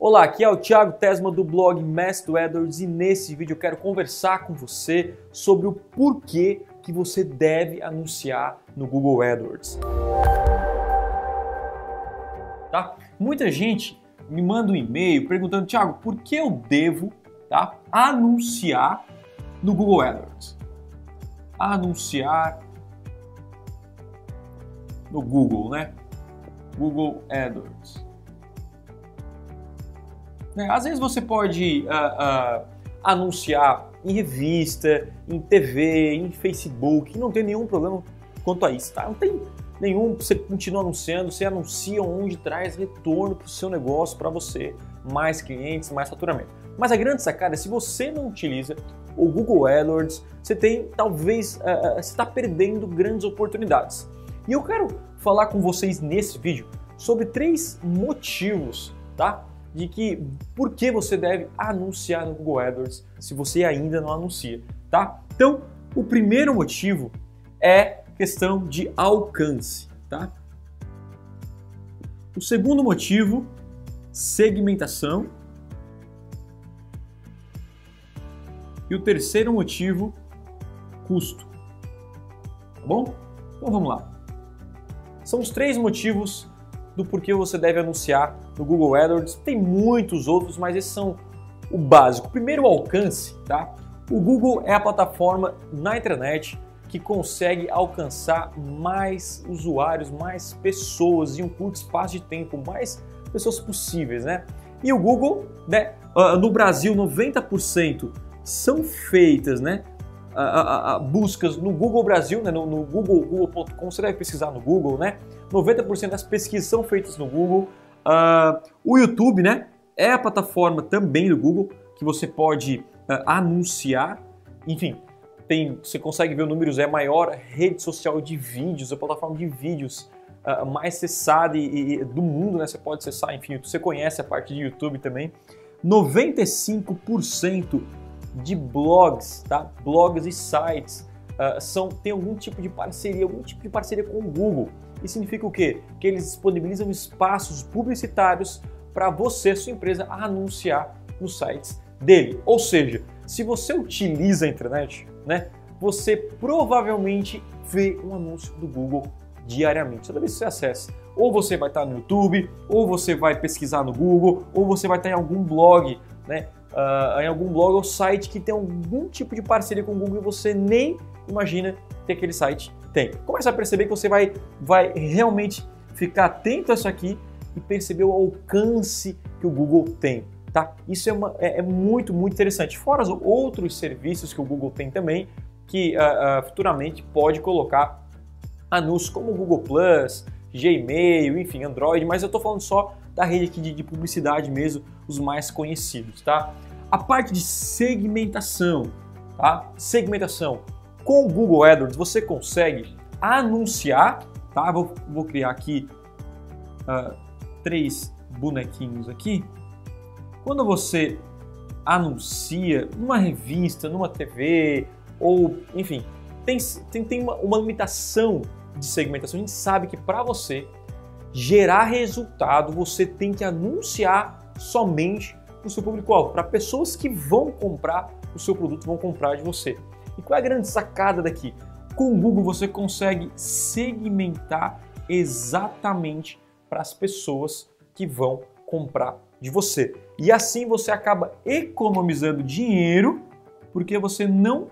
Olá, aqui é o Thiago Tesma do blog Mestre AdWords e nesse vídeo eu quero conversar com você sobre o porquê que você deve anunciar no Google AdWords. Tá? Muita gente me manda um e-mail perguntando, Thiago, por que eu devo tá, anunciar no Google AdWords? Anunciar no Google, né? Google AdWords. Né? Às vezes você pode uh, uh, anunciar em revista, em TV, em Facebook, não tem nenhum problema quanto a isso, tá? Não tem nenhum, você continua anunciando, você anuncia onde traz retorno para o seu negócio, para você, mais clientes, mais faturamento. Mas a grande sacada é se você não utiliza o Google AdWords, você tem talvez uh, você está perdendo grandes oportunidades. E eu quero falar com vocês nesse vídeo sobre três motivos, tá? De que por que você deve anunciar no Google AdWords se você ainda não anuncia, tá? Então, o primeiro motivo é questão de alcance, tá? O segundo motivo, segmentação. E o terceiro motivo, custo. Tá bom? Então vamos lá. São os três motivos do porquê você deve anunciar no Google AdWords. Tem muitos outros, mas esses são o básico. Primeiro, o alcance, tá? O Google é a plataforma na internet que consegue alcançar mais usuários, mais pessoas em um curto espaço de tempo, mais pessoas possíveis, né? E o Google, né, ah, no Brasil, 90% são feitas, né, a, a, buscas no Google Brasil, né, no, no Google, google.com, você deve pesquisar no Google, né? 90% das pesquisas são feitas no Google. Uh, o YouTube, né, é a plataforma também do Google que você pode uh, anunciar. Enfim, tem, você consegue ver o números, é a maior rede social de vídeos, a plataforma de vídeos uh, mais acessada e, e, do mundo, né? Você pode acessar, enfim, você conhece a parte de YouTube também. 95% de blogs, tá? Blogs e sites uh, são tem algum tipo de parceria, algum tipo de parceria com o Google. Isso significa o quê? Que eles disponibilizam espaços publicitários para você, sua empresa, anunciar nos sites dele. Ou seja, se você utiliza a internet, né, você provavelmente vê um anúncio do Google diariamente. Toda vez que você acessa, ou você vai estar no YouTube, ou você vai pesquisar no Google, ou você vai estar em algum blog, né? Uh, em algum blog ou site que tem algum tipo de parceria com o Google e você nem imagina que aquele site tem. Começa a perceber que você vai, vai realmente ficar atento a isso aqui e perceber o alcance que o Google tem. Tá? Isso é, uma, é, é muito, muito interessante. Fora os outros serviços que o Google tem também, que uh, uh, futuramente pode colocar anúncios como o Google Plus, Gmail, enfim, Android, mas eu estou falando só da rede aqui de, de, publicidade mesmo, os mais conhecidos, tá? A parte de segmentação, tá? Segmentação. Com o Google AdWords você consegue anunciar, tá? Vou, vou criar aqui uh, três bonequinhos aqui. Quando você anuncia numa revista, numa TV, ou enfim, tem, tem, tem uma, uma limitação de segmentação, a gente sabe que para você gerar resultado, você tem que anunciar somente para o seu público-alvo, para pessoas que vão comprar o seu produto, vão comprar de você. E qual é a grande sacada daqui? Com o Google você consegue segmentar exatamente para as pessoas que vão comprar de você. E assim você acaba economizando dinheiro porque você não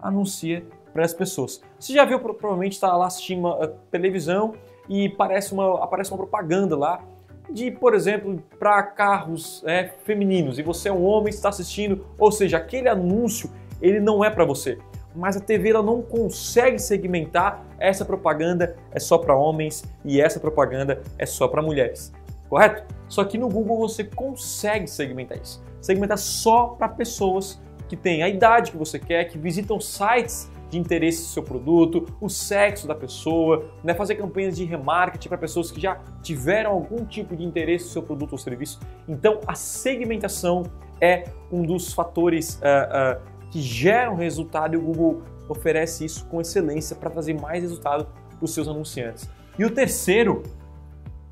anuncia para as pessoas. Você já viu, provavelmente está lá assistindo uma televisão e parece uma, aparece uma propaganda lá de, por exemplo, para carros é, femininos. E você é um homem está assistindo, ou seja, aquele anúncio ele não é para você. Mas a TV ela não consegue segmentar essa propaganda é só para homens. E essa propaganda é só para mulheres, correto? Só que no Google você consegue segmentar isso, segmentar só para pessoas que têm a idade que você quer, que visitam sites de interesse do seu produto, o sexo da pessoa, né? fazer campanhas de remarketing para pessoas que já tiveram algum tipo de interesse no seu produto ou serviço. Então, a segmentação é um dos fatores uh, uh, que geram resultado e o Google oferece isso com excelência para trazer mais resultado para os seus anunciantes. E o terceiro,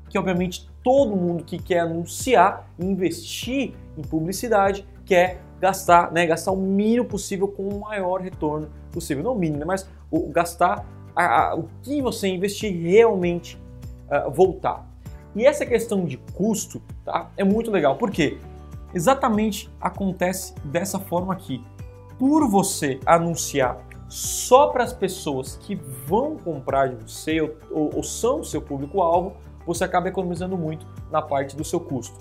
que obviamente todo mundo que quer anunciar, investir em publicidade, quer gastar, né, gastar o mínimo possível com o maior retorno possível. Não o mínimo, mas o, gastar a, a, o que você investir realmente uh, voltar. E essa questão de custo tá, é muito legal. Por quê? Exatamente acontece dessa forma aqui. Por você anunciar só para as pessoas que vão comprar de você ou, ou são o seu público-alvo, você acaba economizando muito na parte do seu custo.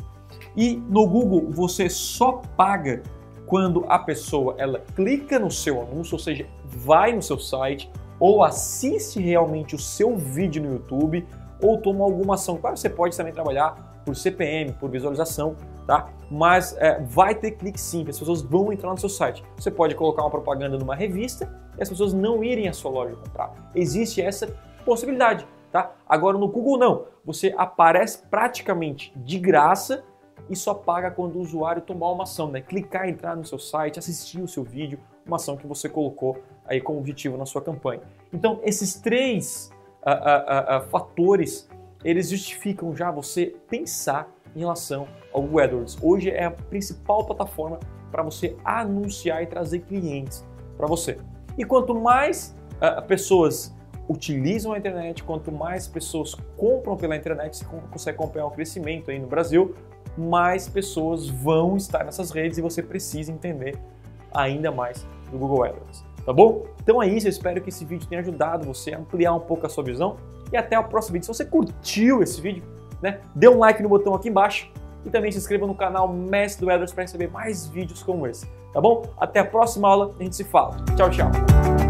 E no Google você só paga quando a pessoa ela clica no seu anúncio, ou seja, vai no seu site ou assiste realmente o seu vídeo no YouTube ou toma alguma ação. Claro, você pode também trabalhar por CPM, por visualização, tá? Mas é, vai ter clique sim, as pessoas vão entrar no seu site. Você pode colocar uma propaganda numa revista e as pessoas não irem à sua loja comprar. Existe essa possibilidade, tá? Agora no Google não, você aparece praticamente de graça e só paga quando o usuário tomar uma ação, né? Clicar, entrar no seu site, assistir o seu vídeo, uma ação que você colocou aí como objetivo na sua campanha. Então, esses três uh, uh, uh, fatores, eles justificam já você pensar em relação ao Google AdWords. Hoje é a principal plataforma para você anunciar e trazer clientes para você. E quanto mais pessoas utilizam a internet, quanto mais pessoas compram pela internet, você consegue acompanhar o crescimento aí no Brasil, mais pessoas vão estar nessas redes e você precisa entender ainda mais do Google AdWords. Tá bom? Então é isso, eu espero que esse vídeo tenha ajudado você a ampliar um pouco a sua visão e até o próximo vídeo. Se você curtiu esse vídeo, né, dê um like no botão aqui embaixo e também se inscreva no canal Mestre do AdWords para receber mais vídeos como esse, tá bom? Até a próxima aula, a gente se fala. Tchau, tchau!